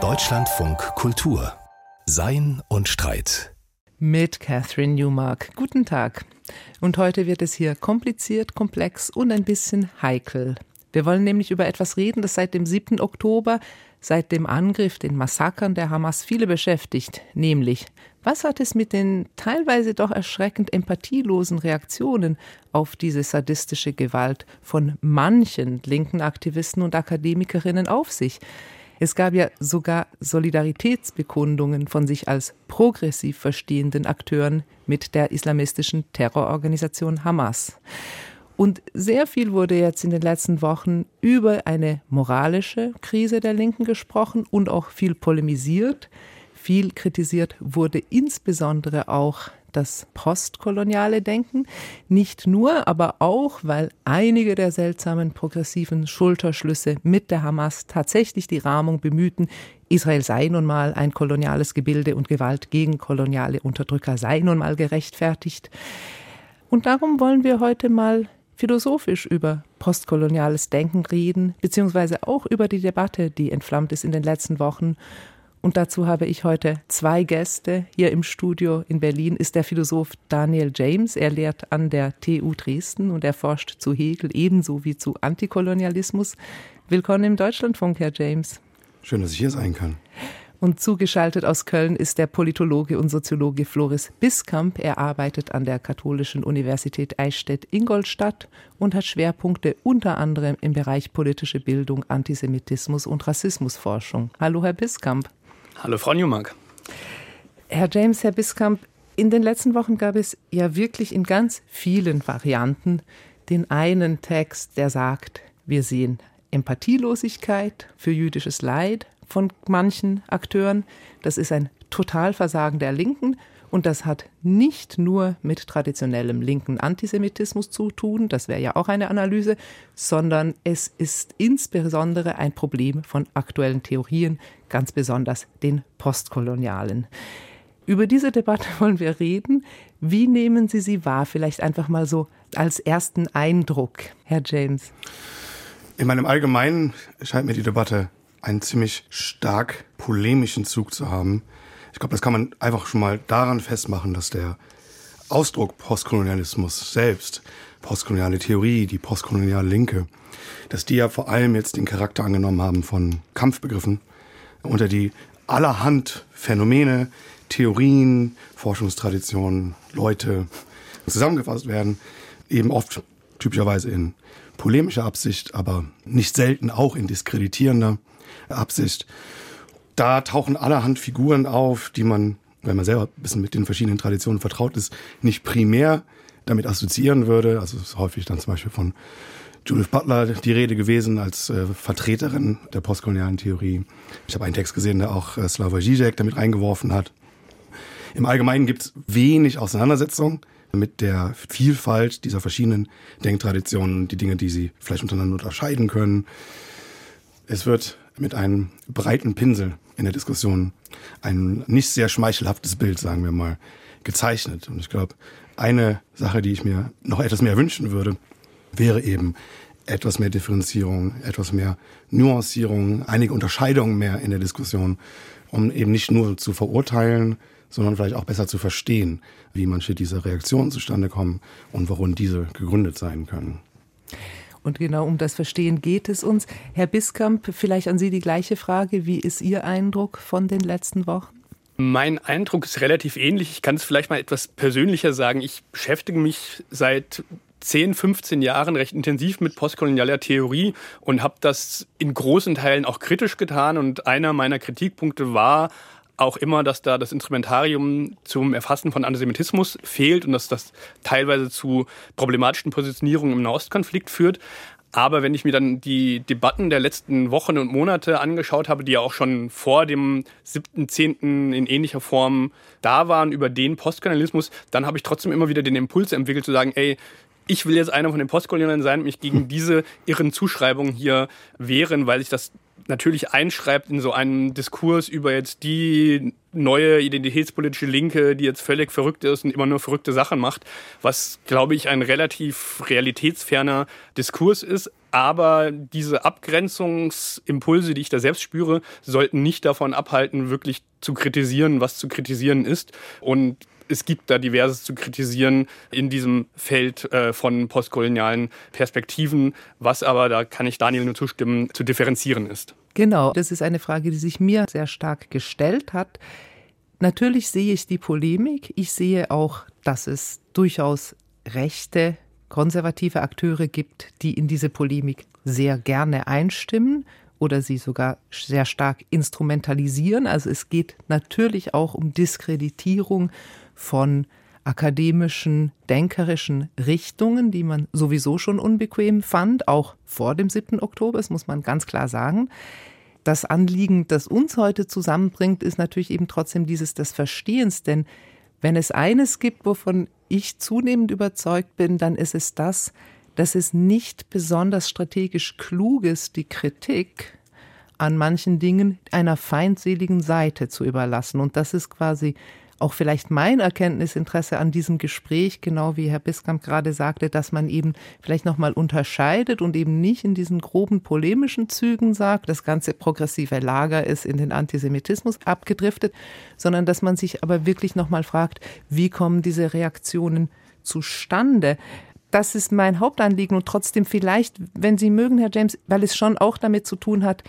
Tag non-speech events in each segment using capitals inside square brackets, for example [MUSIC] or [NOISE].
Deutschlandfunk Kultur Sein und Streit mit Catherine Newmark. Guten Tag. Und heute wird es hier kompliziert, komplex und ein bisschen heikel. Wir wollen nämlich über etwas reden, das seit dem 7. Oktober, seit dem Angriff, den Massakern der Hamas viele beschäftigt, nämlich was hat es mit den teilweise doch erschreckend empathielosen Reaktionen auf diese sadistische Gewalt von manchen linken Aktivisten und Akademikerinnen auf sich? Es gab ja sogar Solidaritätsbekundungen von sich als progressiv verstehenden Akteuren mit der islamistischen Terrororganisation Hamas. Und sehr viel wurde jetzt in den letzten Wochen über eine moralische Krise der Linken gesprochen und auch viel polemisiert. Viel kritisiert wurde insbesondere auch das postkoloniale Denken. Nicht nur, aber auch, weil einige der seltsamen progressiven Schulterschlüsse mit der Hamas tatsächlich die Rahmung bemühten, Israel sei nun mal ein koloniales Gebilde und Gewalt gegen koloniale Unterdrücker sei nun mal gerechtfertigt. Und darum wollen wir heute mal philosophisch über postkoloniales Denken reden, beziehungsweise auch über die Debatte, die entflammt ist in den letzten Wochen. Und dazu habe ich heute zwei Gäste. Hier im Studio in Berlin ist der Philosoph Daniel James. Er lehrt an der TU Dresden und er forscht zu Hegel ebenso wie zu Antikolonialismus. Willkommen im Deutschlandfunk, Herr James. Schön, dass ich hier sein kann. Und zugeschaltet aus Köln ist der Politologe und Soziologe Floris Biskamp. Er arbeitet an der Katholischen Universität Eichstätt-Ingolstadt und hat Schwerpunkte unter anderem im Bereich politische Bildung, Antisemitismus und Rassismusforschung. Hallo, Herr Biskamp. Hallo, Frau Newmark. Herr James, Herr Biskamp, in den letzten Wochen gab es ja wirklich in ganz vielen Varianten den einen Text, der sagt, wir sehen Empathielosigkeit für jüdisches Leid, von manchen Akteuren. Das ist ein Totalversagen der Linken. Und das hat nicht nur mit traditionellem linken Antisemitismus zu tun, das wäre ja auch eine Analyse, sondern es ist insbesondere ein Problem von aktuellen Theorien, ganz besonders den postkolonialen. Über diese Debatte wollen wir reden. Wie nehmen Sie sie wahr? Vielleicht einfach mal so als ersten Eindruck, Herr James. In meinem Allgemeinen scheint mir die Debatte einen ziemlich stark polemischen Zug zu haben. Ich glaube, das kann man einfach schon mal daran festmachen, dass der Ausdruck Postkolonialismus selbst, postkoloniale Theorie, die postkoloniale Linke, dass die ja vor allem jetzt den Charakter angenommen haben von Kampfbegriffen, unter die allerhand Phänomene, Theorien, Forschungstraditionen, Leute zusammengefasst werden, eben oft typischerweise in polemischer Absicht, aber nicht selten auch in diskreditierender. Absicht. Da tauchen allerhand Figuren auf, die man, wenn man selber ein bisschen mit den verschiedenen Traditionen vertraut ist, nicht primär damit assoziieren würde. Also häufig dann zum Beispiel von Judith Butler die Rede gewesen als äh, Vertreterin der postkolonialen Theorie. Ich habe einen Text gesehen, der auch äh, Slavoj Žižek damit reingeworfen hat. Im Allgemeinen gibt es wenig Auseinandersetzung mit der Vielfalt dieser verschiedenen Denktraditionen, die Dinge, die sie vielleicht untereinander unterscheiden können. Es wird mit einem breiten Pinsel in der Diskussion ein nicht sehr schmeichelhaftes Bild, sagen wir mal, gezeichnet. Und ich glaube, eine Sache, die ich mir noch etwas mehr wünschen würde, wäre eben etwas mehr Differenzierung, etwas mehr Nuancierung, einige Unterscheidungen mehr in der Diskussion, um eben nicht nur zu verurteilen, sondern vielleicht auch besser zu verstehen, wie manche dieser Reaktionen zustande kommen und warum diese gegründet sein können. Und genau um das Verstehen geht es uns. Herr Biskamp, vielleicht an Sie die gleiche Frage. Wie ist Ihr Eindruck von den letzten Wochen? Mein Eindruck ist relativ ähnlich. Ich kann es vielleicht mal etwas persönlicher sagen. Ich beschäftige mich seit 10, 15 Jahren recht intensiv mit postkolonialer Theorie und habe das in großen Teilen auch kritisch getan. Und einer meiner Kritikpunkte war auch immer, dass da das Instrumentarium zum Erfassen von Antisemitismus fehlt und dass das teilweise zu problematischen Positionierungen im Nahostkonflikt führt. Aber wenn ich mir dann die Debatten der letzten Wochen und Monate angeschaut habe, die ja auch schon vor dem 7.10. in ähnlicher Form da waren über den Postkolonialismus, dann habe ich trotzdem immer wieder den Impuls entwickelt zu sagen, ey, ich will jetzt einer von den Postkolonialen sein, mich gegen [LAUGHS] diese irren Zuschreibungen hier wehren, weil ich das natürlich einschreibt in so einen Diskurs über jetzt die neue identitätspolitische Linke, die jetzt völlig verrückt ist und immer nur verrückte Sachen macht, was, glaube ich, ein relativ realitätsferner Diskurs ist. Aber diese Abgrenzungsimpulse, die ich da selbst spüre, sollten nicht davon abhalten, wirklich zu kritisieren, was zu kritisieren ist. Und es gibt da diverses zu kritisieren in diesem Feld äh, von postkolonialen Perspektiven, was aber, da kann ich Daniel nur zustimmen, zu differenzieren ist. Genau, das ist eine Frage, die sich mir sehr stark gestellt hat. Natürlich sehe ich die Polemik. Ich sehe auch, dass es durchaus rechte, konservative Akteure gibt, die in diese Polemik sehr gerne einstimmen oder sie sogar sehr stark instrumentalisieren. Also es geht natürlich auch um Diskreditierung von akademischen, denkerischen Richtungen, die man sowieso schon unbequem fand, auch vor dem 7. Oktober, das muss man ganz klar sagen. Das Anliegen, das uns heute zusammenbringt, ist natürlich eben trotzdem dieses des Verstehens, denn wenn es eines gibt, wovon ich zunehmend überzeugt bin, dann ist es das, dass es nicht besonders strategisch klug ist, die Kritik an manchen Dingen einer feindseligen Seite zu überlassen. Und das ist quasi auch vielleicht mein Erkenntnisinteresse an diesem Gespräch, genau wie Herr Biskamp gerade sagte, dass man eben vielleicht nochmal unterscheidet und eben nicht in diesen groben polemischen Zügen sagt, das ganze progressive Lager ist in den Antisemitismus abgedriftet, sondern dass man sich aber wirklich nochmal fragt, wie kommen diese Reaktionen zustande? Das ist mein Hauptanliegen und trotzdem vielleicht, wenn Sie mögen, Herr James, weil es schon auch damit zu tun hat,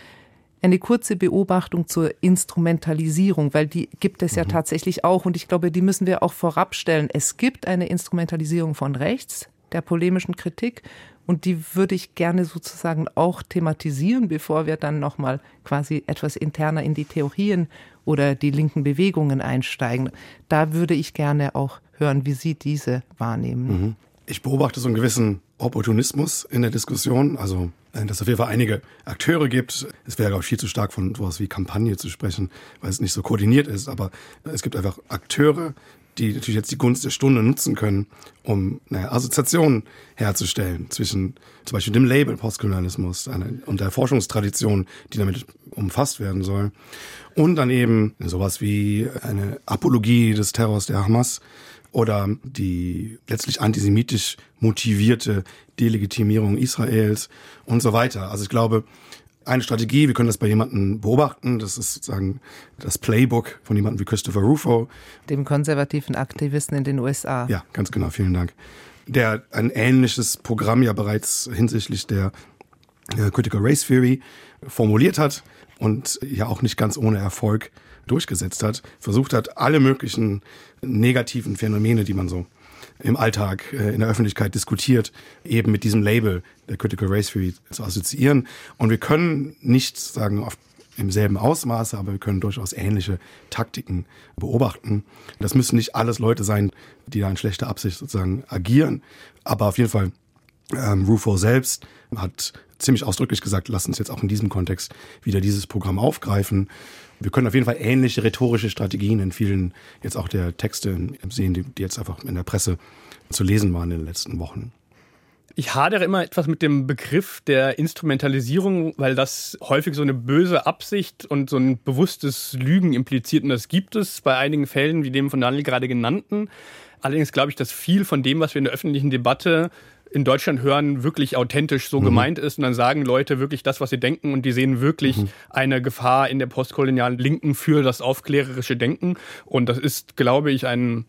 eine kurze Beobachtung zur Instrumentalisierung, weil die gibt es ja mhm. tatsächlich auch und ich glaube, die müssen wir auch vorabstellen. Es gibt eine Instrumentalisierung von rechts, der polemischen Kritik und die würde ich gerne sozusagen auch thematisieren, bevor wir dann nochmal quasi etwas interner in die Theorien oder die linken Bewegungen einsteigen. Da würde ich gerne auch hören, wie Sie diese wahrnehmen. Mhm. Ich beobachte so einen gewissen Opportunismus in der Diskussion. Also, äh, dass es auf jeden Fall einige Akteure gibt. Es wäre, ich, viel zu stark von sowas wie Kampagne zu sprechen, weil es nicht so koordiniert ist. Aber es gibt einfach Akteure, die natürlich jetzt die Gunst der Stunde nutzen können, um naja, Assoziationen herzustellen zwischen zum Beispiel dem Label Postkolonialismus und der Forschungstradition, die damit umfasst werden soll. Und dann eben sowas wie eine Apologie des Terrors der Hamas oder die letztlich antisemitisch motivierte Delegitimierung Israels und so weiter. Also ich glaube, eine Strategie, wir können das bei jemandem beobachten, das ist sozusagen das Playbook von jemandem wie Christopher Rufo. Dem konservativen Aktivisten in den USA. Ja, ganz genau, vielen Dank. Der ein ähnliches Programm ja bereits hinsichtlich der äh, Critical Race Theory formuliert hat und ja auch nicht ganz ohne Erfolg durchgesetzt hat, versucht hat, alle möglichen negativen Phänomene, die man so im Alltag äh, in der Öffentlichkeit diskutiert, eben mit diesem Label der Critical Race Theory zu assoziieren. Und wir können nicht sagen auf im selben Ausmaße, aber wir können durchaus ähnliche Taktiken beobachten. Das müssen nicht alles Leute sein, die da in schlechter Absicht sozusagen agieren, aber auf jeden Fall ähm, Rufo selbst hat ziemlich ausdrücklich gesagt, lass uns jetzt auch in diesem Kontext wieder dieses Programm aufgreifen. Wir können auf jeden Fall ähnliche rhetorische Strategien in vielen jetzt auch der Texte sehen, die, die jetzt einfach in der Presse zu lesen waren in den letzten Wochen. Ich hadere immer etwas mit dem Begriff der Instrumentalisierung, weil das häufig so eine böse Absicht und so ein bewusstes Lügen impliziert. Und das gibt es bei einigen Fällen, wie dem von Daniel gerade genannten. Allerdings glaube ich, dass viel von dem, was wir in der öffentlichen Debatte in Deutschland hören, wirklich authentisch so mhm. gemeint ist. Und dann sagen Leute wirklich das, was sie denken und die sehen wirklich mhm. eine Gefahr in der postkolonialen Linken für das aufklärerische Denken. Und das ist, glaube ich, ein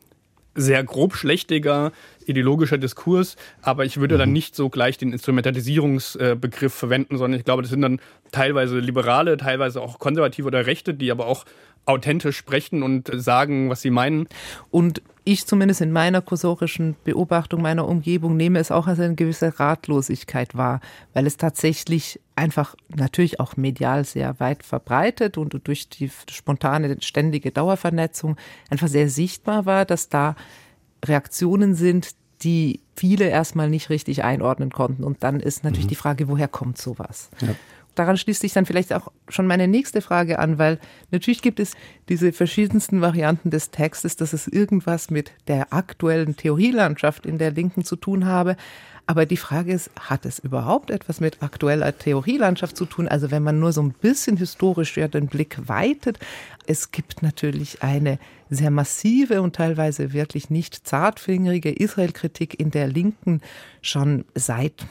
sehr grobschlächtiger ideologischer Diskurs, aber ich würde mhm. dann nicht so gleich den Instrumentalisierungsbegriff verwenden, sondern ich glaube, das sind dann teilweise Liberale, teilweise auch Konservative oder Rechte, die aber auch authentisch sprechen und sagen, was sie meinen. Und ich zumindest in meiner kursorischen Beobachtung meiner Umgebung nehme es auch als eine gewisse Ratlosigkeit wahr, weil es tatsächlich einfach natürlich auch medial sehr weit verbreitet und durch die spontane, ständige Dauervernetzung einfach sehr sichtbar war, dass da Reaktionen sind, die viele erstmal nicht richtig einordnen konnten. Und dann ist natürlich mhm. die Frage, woher kommt sowas? Ja. Daran schließt sich dann vielleicht auch schon meine nächste Frage an, weil natürlich gibt es diese verschiedensten Varianten des Textes, dass es irgendwas mit der aktuellen Theorielandschaft in der Linken zu tun habe. Aber die Frage ist, hat es überhaupt etwas mit aktueller Theorielandschaft zu tun? Also wenn man nur so ein bisschen historisch ja den Blick weitet, es gibt natürlich eine sehr massive und teilweise wirklich nicht zartfingerige Israel-Kritik in der Linken schon seit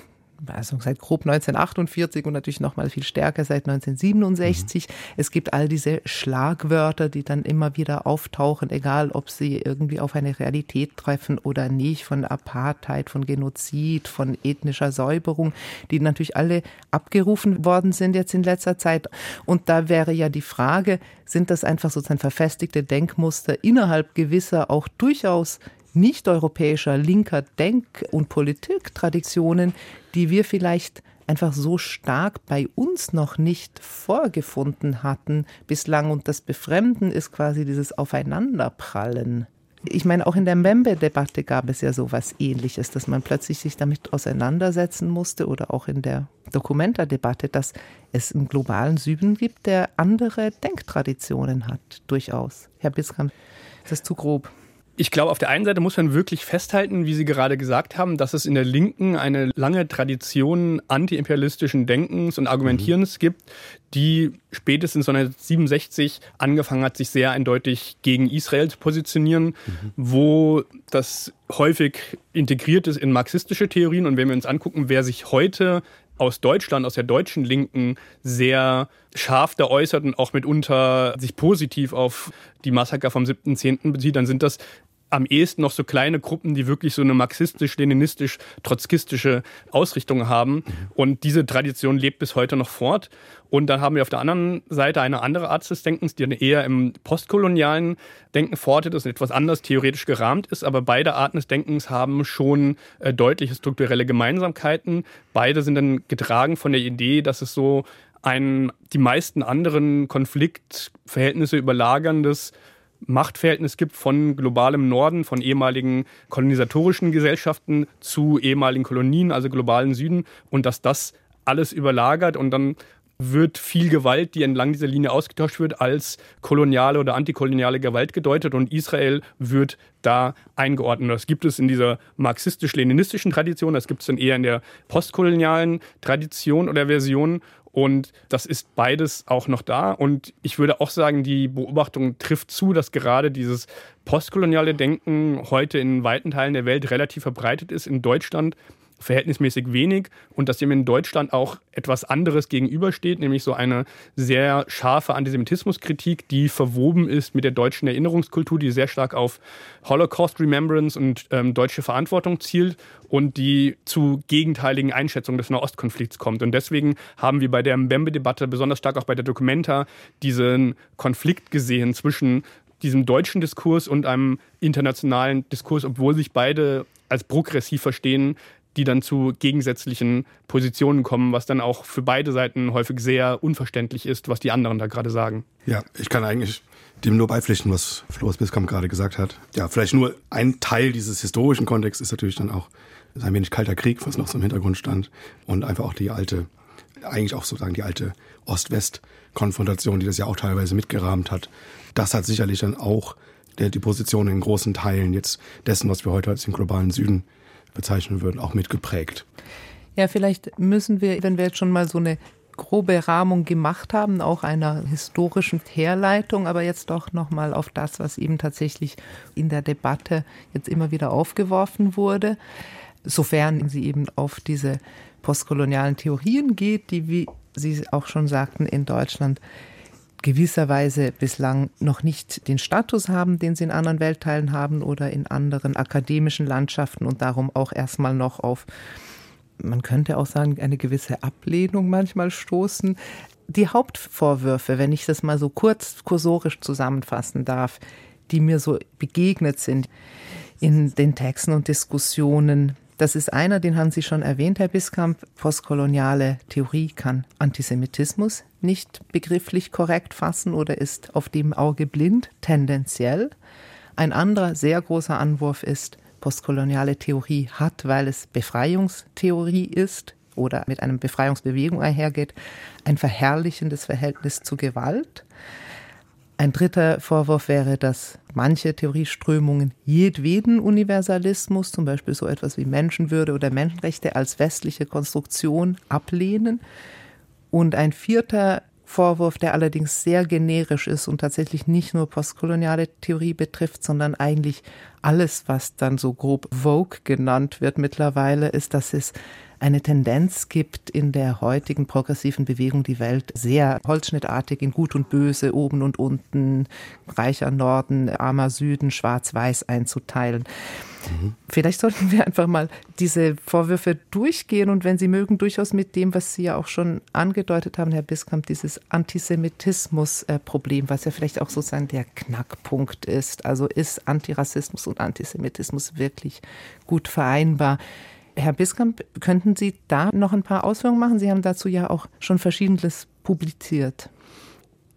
also seit grob 1948 und natürlich noch mal viel stärker seit 1967. Mhm. Es gibt all diese Schlagwörter, die dann immer wieder auftauchen, egal ob sie irgendwie auf eine Realität treffen oder nicht, von Apartheid, von Genozid, von ethnischer Säuberung, die natürlich alle abgerufen worden sind jetzt in letzter Zeit. Und da wäre ja die Frage, sind das einfach sozusagen verfestigte Denkmuster innerhalb gewisser auch durchaus nicht-europäischer linker Denk- und Politiktraditionen, die wir vielleicht einfach so stark bei uns noch nicht vorgefunden hatten bislang. Und das Befremden ist quasi dieses Aufeinanderprallen. Ich meine, auch in der Mbembe-Debatte gab es ja so was Ähnliches, dass man plötzlich sich damit auseinandersetzen musste oder auch in der Dokumenta-Debatte, dass es einen globalen Süden gibt, der andere Denktraditionen hat, durchaus. Herr Biskamp, ist das zu grob? Ich glaube, auf der einen Seite muss man wirklich festhalten, wie Sie gerade gesagt haben, dass es in der Linken eine lange Tradition antiimperialistischen Denkens und Argumentierens mhm. gibt, die spätestens 1967 angefangen hat, sich sehr eindeutig gegen Israel zu positionieren, mhm. wo das häufig integriert ist in marxistische Theorien. Und wenn wir uns angucken, wer sich heute aus Deutschland, aus der deutschen Linken sehr scharf da äußert und auch mitunter sich positiv auf die Massaker vom 7.10. bezieht, dann sind das am ehesten noch so kleine Gruppen, die wirklich so eine marxistisch-leninistisch-trotzkistische Ausrichtung haben. Und diese Tradition lebt bis heute noch fort. Und dann haben wir auf der anderen Seite eine andere Art des Denkens, die eher im postkolonialen Denken fortet ist etwas anders theoretisch gerahmt ist. Aber beide Arten des Denkens haben schon äh, deutliche strukturelle Gemeinsamkeiten. Beide sind dann getragen von der Idee, dass es so ein die meisten anderen Konfliktverhältnisse überlagerndes Machtverhältnis gibt von globalem Norden, von ehemaligen kolonisatorischen Gesellschaften zu ehemaligen Kolonien, also globalen Süden, und dass das alles überlagert und dann wird viel Gewalt, die entlang dieser Linie ausgetauscht wird, als koloniale oder antikoloniale Gewalt gedeutet und Israel wird da eingeordnet. Das gibt es in dieser marxistisch-leninistischen Tradition, das gibt es dann eher in der postkolonialen Tradition oder Version und das ist beides auch noch da. Und ich würde auch sagen, die Beobachtung trifft zu, dass gerade dieses postkoloniale Denken heute in weiten Teilen der Welt relativ verbreitet ist. In Deutschland verhältnismäßig wenig und dass dem in Deutschland auch etwas anderes gegenübersteht, nämlich so eine sehr scharfe Antisemitismuskritik, die verwoben ist mit der deutschen Erinnerungskultur, die sehr stark auf Holocaust Remembrance und ähm, deutsche Verantwortung zielt und die zu gegenteiligen Einschätzungen des Nahostkonflikts kommt. Und deswegen haben wir bei der Mbembe-Debatte, besonders stark auch bei der Documenta, diesen Konflikt gesehen zwischen diesem deutschen Diskurs und einem internationalen Diskurs, obwohl sich beide als progressiv verstehen, die dann zu gegensätzlichen Positionen kommen, was dann auch für beide Seiten häufig sehr unverständlich ist, was die anderen da gerade sagen. Ja, ich kann eigentlich dem nur beipflichten, was Floris Biskamp gerade gesagt hat. Ja, vielleicht nur ein Teil dieses historischen Kontexts ist natürlich dann auch ein wenig kalter Krieg, was noch so im Hintergrund stand und einfach auch die alte, eigentlich auch sozusagen die alte Ost-West-Konfrontation, die das ja auch teilweise mitgerahmt hat. Das hat sicherlich dann auch die Position in großen Teilen jetzt dessen, was wir heute als den globalen Süden bezeichnen würden, auch mitgeprägt. Ja, vielleicht müssen wir, wenn wir jetzt schon mal so eine grobe Rahmung gemacht haben, auch einer historischen Herleitung, aber jetzt doch noch mal auf das, was eben tatsächlich in der Debatte jetzt immer wieder aufgeworfen wurde, sofern sie eben auf diese postkolonialen Theorien geht, die, wie Sie auch schon sagten, in Deutschland gewisserweise bislang noch nicht den Status haben, den sie in anderen Weltteilen haben oder in anderen akademischen Landschaften und darum auch erstmal noch auf, man könnte auch sagen, eine gewisse Ablehnung manchmal stoßen. Die Hauptvorwürfe, wenn ich das mal so kurz kursorisch zusammenfassen darf, die mir so begegnet sind in den Texten und Diskussionen, das ist einer, den haben Sie schon erwähnt, Herr Biskamp. Postkoloniale Theorie kann Antisemitismus nicht begrifflich korrekt fassen oder ist auf dem Auge blind, tendenziell. Ein anderer sehr großer Anwurf ist, postkoloniale Theorie hat, weil es Befreiungstheorie ist oder mit einer Befreiungsbewegung einhergeht, ein verherrlichendes Verhältnis zu Gewalt. Ein dritter Vorwurf wäre, dass manche Theorieströmungen jedweden Universalismus, zum Beispiel so etwas wie Menschenwürde oder Menschenrechte als westliche Konstruktion ablehnen. Und ein vierter Vorwurf, der allerdings sehr generisch ist und tatsächlich nicht nur postkoloniale Theorie betrifft, sondern eigentlich alles, was dann so grob Vogue genannt wird mittlerweile, ist, dass es eine Tendenz gibt in der heutigen progressiven Bewegung, die Welt sehr holzschnittartig in Gut und Böse, oben und unten, reicher Norden, armer Süden, schwarz-weiß einzuteilen. Mhm. Vielleicht sollten wir einfach mal diese Vorwürfe durchgehen und wenn Sie mögen, durchaus mit dem, was Sie ja auch schon angedeutet haben, Herr Biskamp, dieses Antisemitismus-Problem, was ja vielleicht auch sozusagen der Knackpunkt ist. Also ist Antirassismus und Antisemitismus wirklich gut vereinbar? Herr Biskamp, könnten Sie da noch ein paar Ausführungen machen? Sie haben dazu ja auch schon Verschiedenes publiziert.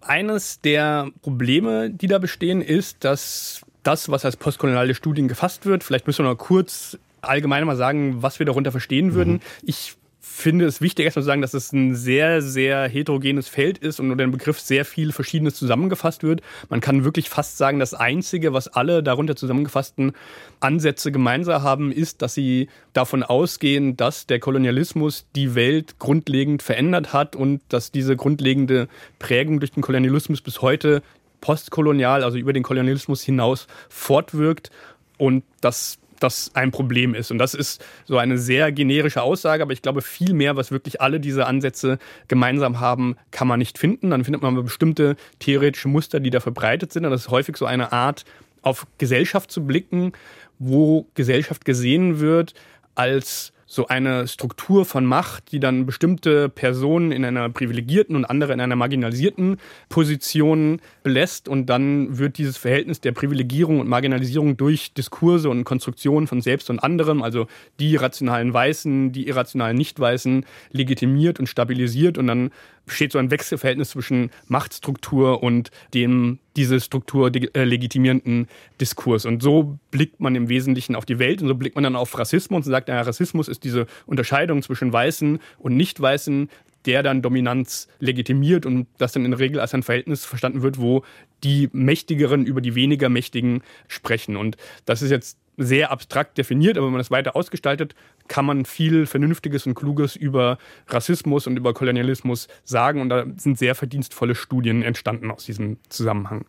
Eines der Probleme, die da bestehen, ist, dass das, was als postkoloniale Studien gefasst wird, vielleicht müssen wir noch kurz allgemein mal sagen, was wir darunter verstehen würden. Mhm. Ich finde es wichtig, erstmal zu sagen, dass es ein sehr, sehr heterogenes Feld ist und unter dem Begriff sehr viel Verschiedenes zusammengefasst wird. Man kann wirklich fast sagen, das Einzige, was alle darunter zusammengefassten Ansätze gemeinsam haben, ist, dass sie davon ausgehen, dass der Kolonialismus die Welt grundlegend verändert hat und dass diese grundlegende Prägung durch den Kolonialismus bis heute postkolonial, also über den Kolonialismus hinaus fortwirkt und dass das ein Problem ist. Und das ist so eine sehr generische Aussage, aber ich glaube, viel mehr, was wirklich alle diese Ansätze gemeinsam haben, kann man nicht finden. Dann findet man bestimmte theoretische Muster, die da verbreitet sind. Und das ist häufig so eine Art, auf Gesellschaft zu blicken, wo Gesellschaft gesehen wird als so eine Struktur von Macht, die dann bestimmte Personen in einer privilegierten und andere in einer marginalisierten Position belässt. Und dann wird dieses Verhältnis der Privilegierung und Marginalisierung durch Diskurse und Konstruktionen von selbst und anderem, also die rationalen Weißen, die irrationalen Nicht-Weißen, legitimiert und stabilisiert. Und dann besteht so ein Wechselverhältnis zwischen Machtstruktur und dem diese Struktur äh, legitimierenden Diskurs. Und so blickt man im Wesentlichen auf die Welt und so blickt man dann auf Rassismus und sagt, ja, Rassismus ist diese Unterscheidung zwischen Weißen und Nicht-Weißen, der dann Dominanz legitimiert und das dann in der Regel als ein Verhältnis verstanden wird, wo die Mächtigeren über die weniger Mächtigen sprechen. Und das ist jetzt sehr abstrakt definiert, aber wenn man das weiter ausgestaltet, kann man viel Vernünftiges und Kluges über Rassismus und über Kolonialismus sagen. Und da sind sehr verdienstvolle Studien entstanden aus diesem Zusammenhang.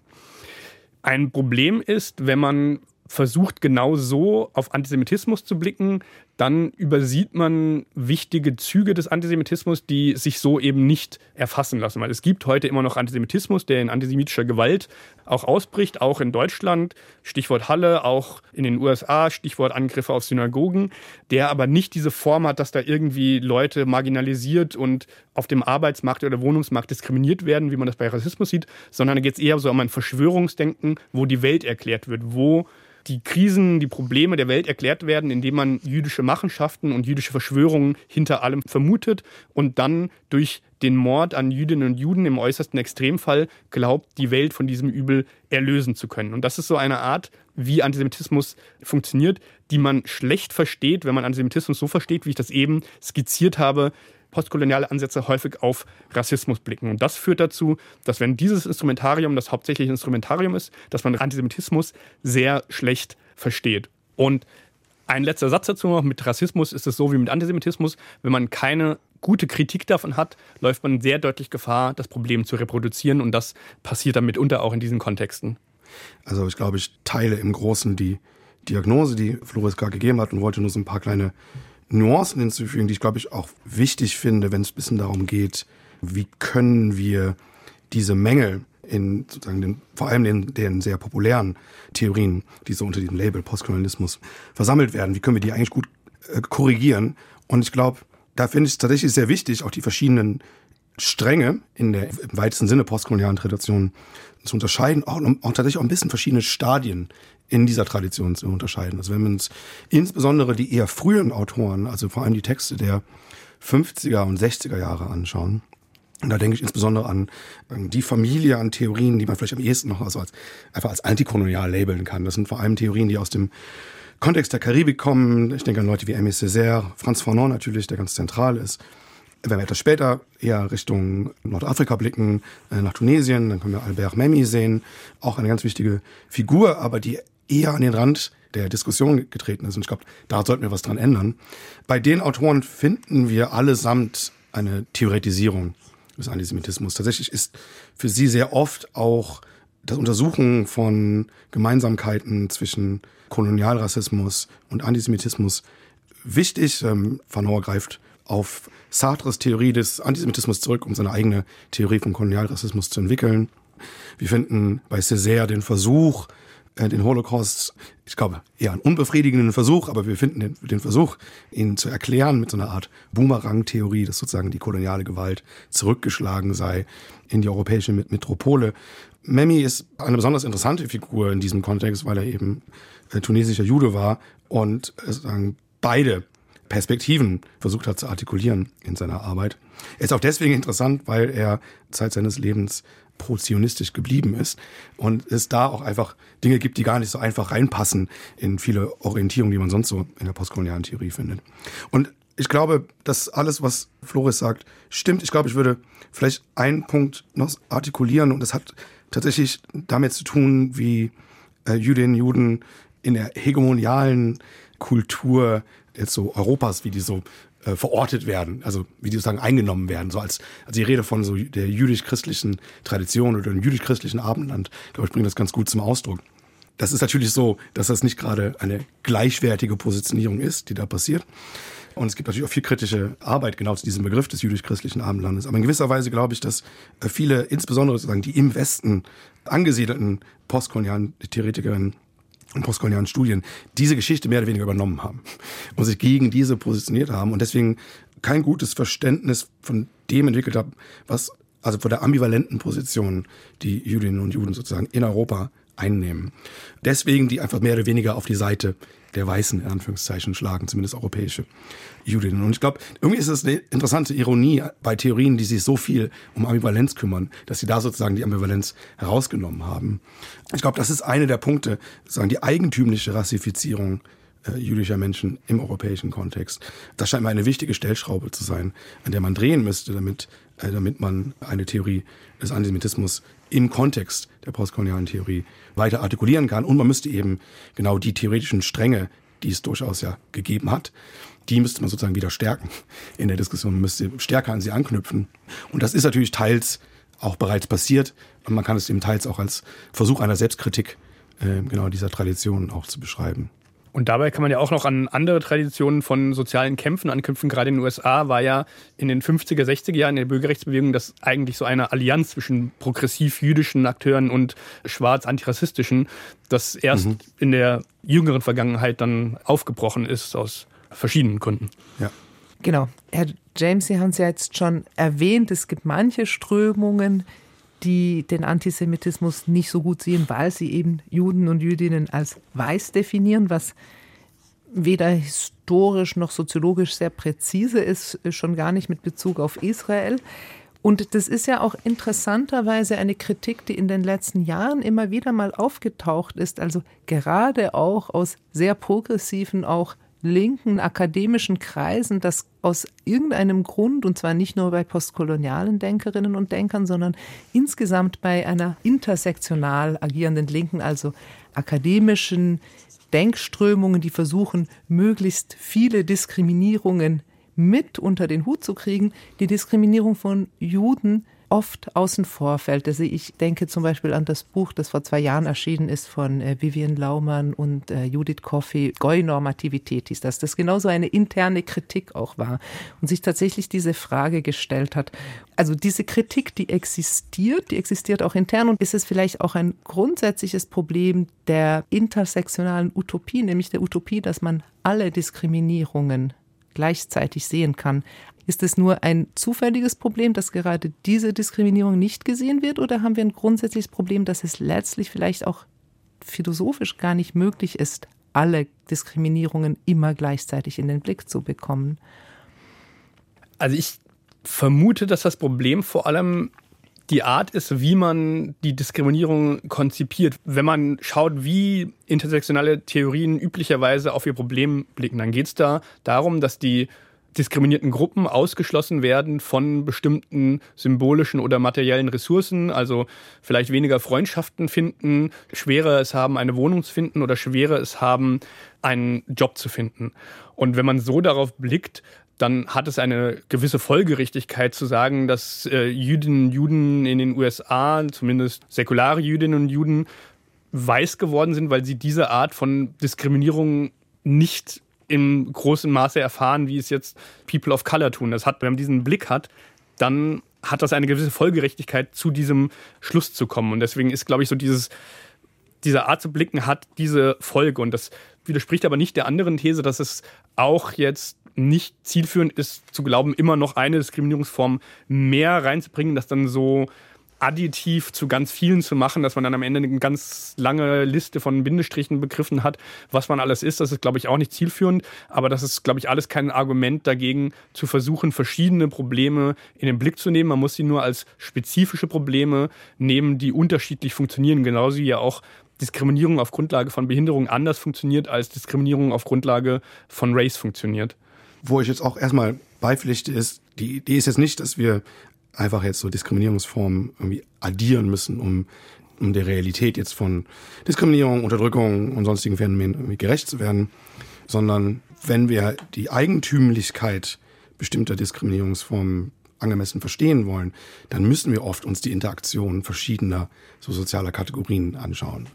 Ein Problem ist, wenn man versucht, genau so auf Antisemitismus zu blicken, dann übersieht man wichtige Züge des Antisemitismus, die sich so eben nicht erfassen lassen. Weil es gibt heute immer noch Antisemitismus, der in antisemitischer Gewalt auch ausbricht, auch in Deutschland, Stichwort Halle, auch in den USA, Stichwort Angriffe auf Synagogen, der aber nicht diese Form hat, dass da irgendwie Leute marginalisiert und auf dem Arbeitsmarkt oder Wohnungsmarkt diskriminiert werden, wie man das bei Rassismus sieht, sondern da geht es eher so um ein Verschwörungsdenken, wo die Welt erklärt wird, wo die Krisen, die Probleme der Welt erklärt werden, indem man jüdische Machenschaften und jüdische Verschwörungen hinter allem vermutet und dann durch den Mord an Jüdinnen und Juden im äußersten Extremfall glaubt, die Welt von diesem Übel erlösen zu können. Und das ist so eine Art, wie Antisemitismus funktioniert, die man schlecht versteht, wenn man Antisemitismus so versteht, wie ich das eben skizziert habe, postkoloniale Ansätze häufig auf Rassismus blicken. Und das führt dazu, dass wenn dieses Instrumentarium das hauptsächliche Instrumentarium ist, dass man Antisemitismus sehr schlecht versteht. Und ein letzter Satz dazu noch, mit Rassismus ist es so wie mit Antisemitismus, wenn man keine gute Kritik davon hat, läuft man sehr deutlich Gefahr, das Problem zu reproduzieren und das passiert dann mitunter auch in diesen Kontexten. Also ich glaube, ich teile im Großen die Diagnose, die Floris gerade gegeben hat und wollte nur so ein paar kleine Nuancen hinzufügen, die ich glaube ich auch wichtig finde, wenn es ein bisschen darum geht, wie können wir diese Mängel in sozusagen den, vor allem in den sehr populären Theorien, die so unter dem Label Postkolonialismus versammelt werden, wie können wir die eigentlich gut äh, korrigieren? Und ich glaube, da finde ich es tatsächlich sehr wichtig, auch die verschiedenen Stränge in der im weitesten Sinne postkolonialen Tradition zu unterscheiden, auch, auch tatsächlich auch ein bisschen verschiedene Stadien in dieser Tradition zu unterscheiden. Also wenn wir uns insbesondere die eher frühen Autoren, also vor allem die Texte der 50er und 60er Jahre anschauen, Und da denke ich insbesondere an die Familie an Theorien, die man vielleicht am ehesten noch also als, einfach als antikolonial labeln kann. Das sind vor allem Theorien, die aus dem Kontext der Karibik kommen. Ich denke an Leute wie Aimé Césaire, Franz Fanon natürlich, der ganz zentral ist. Wenn wir etwas später eher Richtung Nordafrika blicken, äh, nach Tunesien, dann können wir Albert Memmi sehen, auch eine ganz wichtige Figur, aber die eher an den Rand der Diskussion getreten ist. Und ich glaube, da sollten wir was dran ändern. Bei den Autoren finden wir allesamt eine Theoretisierung des Antisemitismus. Tatsächlich ist für sie sehr oft auch das Untersuchen von Gemeinsamkeiten zwischen Kolonialrassismus und Antisemitismus wichtig. Ähm, Van Hoer greift auf Sartres Theorie des Antisemitismus zurück, um seine eigene Theorie vom Kolonialrassismus zu entwickeln. Wir finden bei Césaire den Versuch, den Holocaust, ich glaube, eher einen unbefriedigenden Versuch, aber wir finden den, den Versuch, ihn zu erklären mit so einer Art Boomerang-Theorie, dass sozusagen die koloniale Gewalt zurückgeschlagen sei in die europäische Metropole. Memmi ist eine besonders interessante Figur in diesem Kontext, weil er eben äh, tunesischer Jude war und äh, sagen, beide Perspektiven versucht hat zu artikulieren in seiner Arbeit. Er ist auch deswegen interessant, weil er Zeit seines Lebens pro-zionistisch geblieben ist und es da auch einfach Dinge gibt, die gar nicht so einfach reinpassen in viele Orientierungen, die man sonst so in der postkolonialen Theorie findet. Und ich glaube, dass alles, was Flores sagt, stimmt. Ich glaube, ich würde vielleicht einen Punkt noch artikulieren und das hat tatsächlich damit zu tun, wie äh, Jüdinnen, Juden in der hegemonialen Kultur jetzt so Europas, wie die so äh, verortet werden, also wie die sozusagen eingenommen werden, so als, also ich rede von so der jüdisch-christlichen Tradition oder dem jüdisch-christlichen Abendland, glaube ich, bringe das ganz gut zum Ausdruck. Das ist natürlich so, dass das nicht gerade eine gleichwertige Positionierung ist, die da passiert. Und es gibt natürlich auch viel kritische Arbeit genau zu diesem Begriff des jüdisch-christlichen Abendlandes. Aber in gewisser Weise glaube ich, dass äh, viele, insbesondere sozusagen die im Westen angesiedelten postkolonialen Theoretikerinnen und postkolonialen Studien diese Geschichte mehr oder weniger übernommen haben [LAUGHS] und sich gegen diese positioniert haben und deswegen kein gutes Verständnis von dem entwickelt haben, was also von der ambivalenten Position, die Jüdinnen und Juden sozusagen in Europa einnehmen. Deswegen die einfach mehr oder weniger auf die Seite der Weißen, in Anführungszeichen, schlagen, zumindest europäische Judinnen. Und ich glaube, irgendwie ist es eine interessante Ironie bei Theorien, die sich so viel um Ambivalenz kümmern, dass sie da sozusagen die Ambivalenz herausgenommen haben. Ich glaube, das ist eine der Punkte, sozusagen die eigentümliche Rassifizierung äh, jüdischer Menschen im europäischen Kontext. Das scheint mir eine wichtige Stellschraube zu sein, an der man drehen müsste, damit, äh, damit man eine Theorie des Antisemitismus im Kontext der postkolonialen Theorie weiter artikulieren kann. Und man müsste eben genau die theoretischen Stränge, die es durchaus ja gegeben hat, die müsste man sozusagen wieder stärken in der Diskussion, man müsste stärker an sie anknüpfen. Und das ist natürlich teils auch bereits passiert. Und man kann es eben teils auch als Versuch einer Selbstkritik äh, genau dieser Tradition auch zu beschreiben. Und dabei kann man ja auch noch an andere Traditionen von sozialen Kämpfen anknüpfen. Gerade in den USA war ja in den 50er, 60er Jahren in der Bürgerrechtsbewegung das eigentlich so eine Allianz zwischen progressiv-jüdischen Akteuren und schwarz-antirassistischen, das erst mhm. in der jüngeren Vergangenheit dann aufgebrochen ist aus verschiedenen Gründen. Ja. Genau. Herr James, Sie haben es ja jetzt schon erwähnt, es gibt manche Strömungen, die den Antisemitismus nicht so gut sehen, weil sie eben Juden und Jüdinnen als weiß definieren, was weder historisch noch soziologisch sehr präzise ist, schon gar nicht mit Bezug auf Israel. Und das ist ja auch interessanterweise eine Kritik, die in den letzten Jahren immer wieder mal aufgetaucht ist, also gerade auch aus sehr progressiven, auch linken akademischen Kreisen, dass aus irgendeinem Grund, und zwar nicht nur bei postkolonialen Denkerinnen und Denkern, sondern insgesamt bei einer intersektional agierenden Linken, also akademischen Denkströmungen, die versuchen, möglichst viele Diskriminierungen mit unter den Hut zu kriegen, die Diskriminierung von Juden oft außen vor fällt. Also ich denke zum Beispiel an das Buch, das vor zwei Jahren erschienen ist von äh, Vivian Laumann und äh, Judith Coffey, Goi-Normativität hieß das, das genauso eine interne Kritik auch war und sich tatsächlich diese Frage gestellt hat. Also diese Kritik, die existiert, die existiert auch intern und ist es vielleicht auch ein grundsätzliches Problem der intersektionalen Utopie, nämlich der Utopie, dass man alle Diskriminierungen gleichzeitig sehen kann. Ist es nur ein zufälliges Problem, dass gerade diese Diskriminierung nicht gesehen wird, oder haben wir ein grundsätzliches Problem, dass es letztlich vielleicht auch philosophisch gar nicht möglich ist, alle Diskriminierungen immer gleichzeitig in den Blick zu bekommen? Also ich vermute, dass das Problem vor allem die Art ist, wie man die Diskriminierung konzipiert. Wenn man schaut, wie intersektionale Theorien üblicherweise auf ihr Problem blicken, dann geht es da darum, dass die diskriminierten Gruppen ausgeschlossen werden von bestimmten symbolischen oder materiellen Ressourcen, also vielleicht weniger Freundschaften finden, schwerer es haben, eine Wohnung zu finden oder schwerer es haben, einen Job zu finden. Und wenn man so darauf blickt, dann hat es eine gewisse Folgerichtigkeit zu sagen, dass äh, Jüdinnen und Juden in den USA, zumindest säkulare Jüdinnen und Juden, weiß geworden sind, weil sie diese Art von Diskriminierung nicht im großen Maße erfahren, wie es jetzt People of Color tun. Das hat, wenn man diesen Blick hat, dann hat das eine gewisse Folgerechtigkeit, zu diesem Schluss zu kommen. Und deswegen ist, glaube ich, so dieses, diese Art zu blicken hat diese Folge. Und das widerspricht aber nicht der anderen These, dass es auch jetzt nicht zielführend ist, zu glauben, immer noch eine Diskriminierungsform mehr reinzubringen, das dann so additiv zu ganz vielen zu machen, dass man dann am Ende eine ganz lange Liste von Bindestrichen begriffen hat, was man alles ist. Das ist, glaube ich, auch nicht zielführend. Aber das ist, glaube ich, alles kein Argument dagegen, zu versuchen, verschiedene Probleme in den Blick zu nehmen. Man muss sie nur als spezifische Probleme nehmen, die unterschiedlich funktionieren. Genauso wie ja auch Diskriminierung auf Grundlage von Behinderung anders funktioniert, als Diskriminierung auf Grundlage von Race funktioniert wo ich jetzt auch erstmal beipflichte, ist, die Idee ist jetzt nicht, dass wir einfach jetzt so Diskriminierungsformen irgendwie addieren müssen, um, um der Realität jetzt von Diskriminierung, Unterdrückung und sonstigen Phänomenen irgendwie gerecht zu werden, sondern wenn wir die Eigentümlichkeit bestimmter Diskriminierungsformen angemessen verstehen wollen, dann müssen wir oft uns die Interaktion verschiedener so sozialer Kategorien anschauen.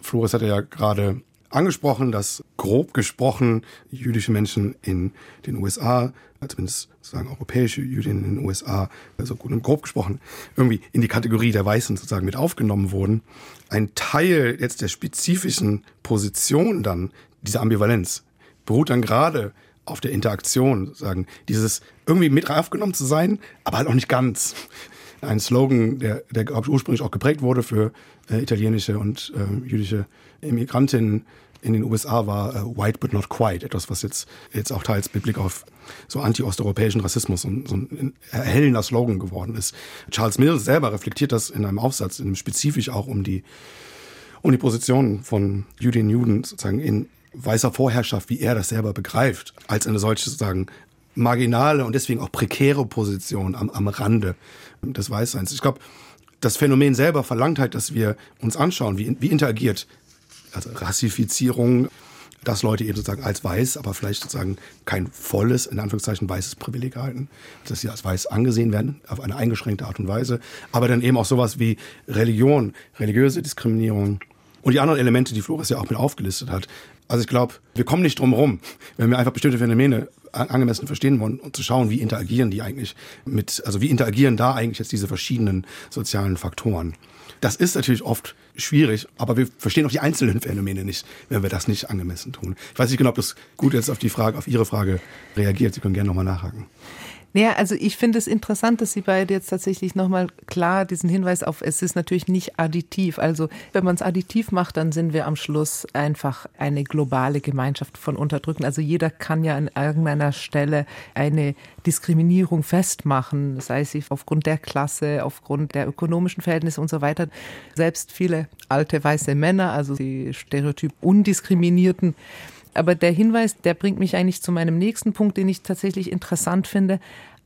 Flores hatte ja gerade angesprochen, dass grob gesprochen jüdische Menschen in den USA, zumindest sozusagen europäische Jüdinnen in den USA, also gut und grob gesprochen, irgendwie in die Kategorie der Weißen sozusagen mit aufgenommen wurden. Ein Teil jetzt der spezifischen Position dann, dieser Ambivalenz, beruht dann gerade auf der Interaktion, sagen, dieses irgendwie mit aufgenommen zu sein, aber halt auch nicht ganz. Ein Slogan, der, der ursprünglich auch geprägt wurde für äh, italienische und äh, jüdische Immigrantinnen in den USA war äh, White but not quite, etwas, was jetzt, jetzt auch teils mit Blick auf so anti-osteuropäischen Rassismus und so ein erhellender Slogan geworden ist. Charles Mills selber reflektiert das in einem Aufsatz, in einem spezifisch auch um die, um die Position von Jüdinnen und Juden sozusagen in weißer Vorherrschaft, wie er das selber begreift, als eine solche sozusagen marginale und deswegen auch prekäre Position am, am Rande des Weißseins. Ich glaube, das Phänomen selber verlangt halt, dass wir uns anschauen, wie, wie interagiert also Rassifizierung, dass Leute eben sozusagen als weiß, aber vielleicht sozusagen kein volles, in Anführungszeichen, weißes Privileg erhalten, dass sie als weiß angesehen werden, auf eine eingeschränkte Art und Weise, aber dann eben auch sowas wie Religion, religiöse Diskriminierung und die anderen Elemente, die Flores ja auch mit aufgelistet hat. Also ich glaube, wir kommen nicht drum rum, wenn wir einfach bestimmte Phänomene angemessen verstehen wollen und zu schauen, wie interagieren die eigentlich mit, also wie interagieren da eigentlich jetzt diese verschiedenen sozialen Faktoren. Das ist natürlich oft schwierig, aber wir verstehen auch die einzelnen Phänomene nicht, wenn wir das nicht angemessen tun. Ich weiß nicht genau, ob das gut jetzt auf die Frage, auf Ihre Frage reagiert. Sie können gerne nochmal nachhaken. Naja, also ich finde es interessant, dass Sie beide jetzt tatsächlich nochmal klar diesen Hinweis auf, es ist natürlich nicht additiv. Also wenn man es additiv macht, dann sind wir am Schluss einfach eine globale Gemeinschaft von Unterdrücken. Also jeder kann ja an irgendeiner Stelle eine Diskriminierung festmachen, sei sie aufgrund der Klasse, aufgrund der ökonomischen Verhältnisse und so weiter. Selbst viele alte weiße Männer, also die stereotyp undiskriminierten, aber der Hinweis, der bringt mich eigentlich zu meinem nächsten Punkt, den ich tatsächlich interessant finde.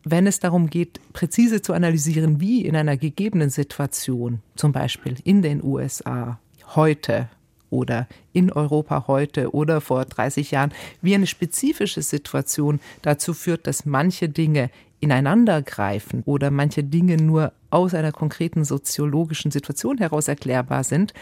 Wenn es darum geht, präzise zu analysieren, wie in einer gegebenen Situation, zum Beispiel in den USA heute oder in Europa heute oder vor 30 Jahren, wie eine spezifische Situation dazu führt, dass manche Dinge ineinandergreifen oder manche Dinge nur aus einer konkreten soziologischen Situation heraus erklärbar sind,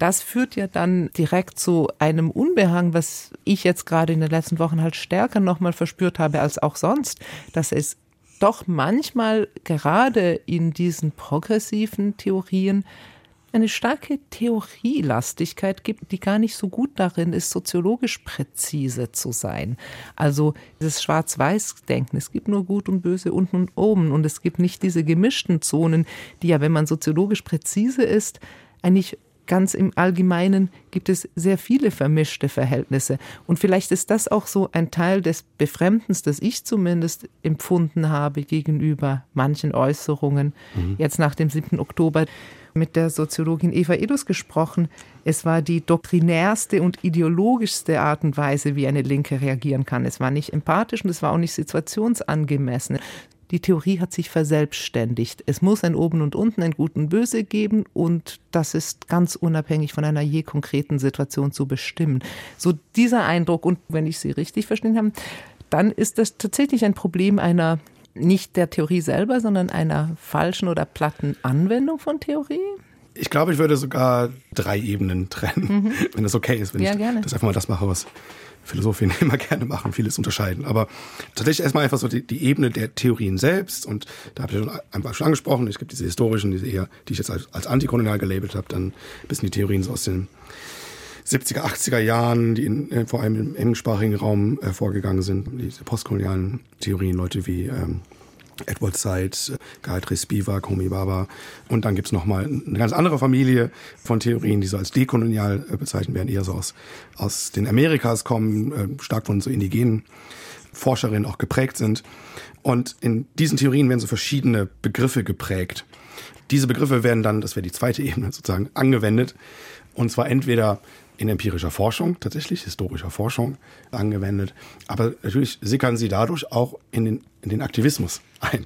das führt ja dann direkt zu einem Unbehang, was ich jetzt gerade in den letzten Wochen halt stärker nochmal verspürt habe als auch sonst, dass es doch manchmal gerade in diesen progressiven Theorien eine starke Theorielastigkeit gibt, die gar nicht so gut darin ist, soziologisch präzise zu sein. Also dieses Schwarz-Weiß-Denken, es gibt nur Gut und Böse unten und oben und es gibt nicht diese gemischten Zonen, die ja, wenn man soziologisch präzise ist, eigentlich ganz im Allgemeinen gibt es sehr viele vermischte Verhältnisse. Und vielleicht ist das auch so ein Teil des Befremdens, das ich zumindest empfunden habe gegenüber manchen Äußerungen mhm. jetzt nach dem 7. Oktober mit der Soziologin Eva Edus gesprochen. Es war die doktrinärste und ideologischste Art und Weise, wie eine Linke reagieren kann. Es war nicht empathisch und es war auch nicht situationsangemessen. Die Theorie hat sich verselbstständigt. Es muss ein Oben und Unten, ein Gut und Böse geben und das ist ganz unabhängig von einer je konkreten Situation zu bestimmen. So dieser Eindruck und wenn ich Sie richtig verstanden habe, dann ist das tatsächlich ein Problem einer nicht der Theorie selber, sondern einer falschen oder platten Anwendung von Theorie? Ich glaube, ich würde sogar drei Ebenen trennen, mhm. wenn das okay ist, wenn ja, ich gerne. das einfach mal das mache, was Philosophen [LAUGHS] immer gerne machen, vieles unterscheiden. Aber tatsächlich erstmal einfach so die, die Ebene der Theorien selbst. Und da habe ich schon einfach schon angesprochen, es gibt diese historischen, diese eher, die ich jetzt als, als antikolonial gelabelt habe, dann ein bisschen die Theorien so aus den 70er, 80er Jahren, die in, äh, vor allem im englischsprachigen Raum äh, vorgegangen sind, diese postkolonialen Theorien, Leute wie ähm, Edward Said, Gayatri Spivak, Homi Baba. Und dann gibt's noch mal eine ganz andere Familie von Theorien, die so als dekolonial äh, bezeichnet werden, eher so aus, aus den Amerikas kommen, äh, stark von so indigenen Forscherinnen auch geprägt sind. Und in diesen Theorien werden so verschiedene Begriffe geprägt. Diese Begriffe werden dann, das wäre die zweite Ebene sozusagen, angewendet. Und zwar entweder in empirischer Forschung, tatsächlich historischer Forschung angewendet. Aber natürlich sickern sie dadurch auch in den, in den Aktivismus ein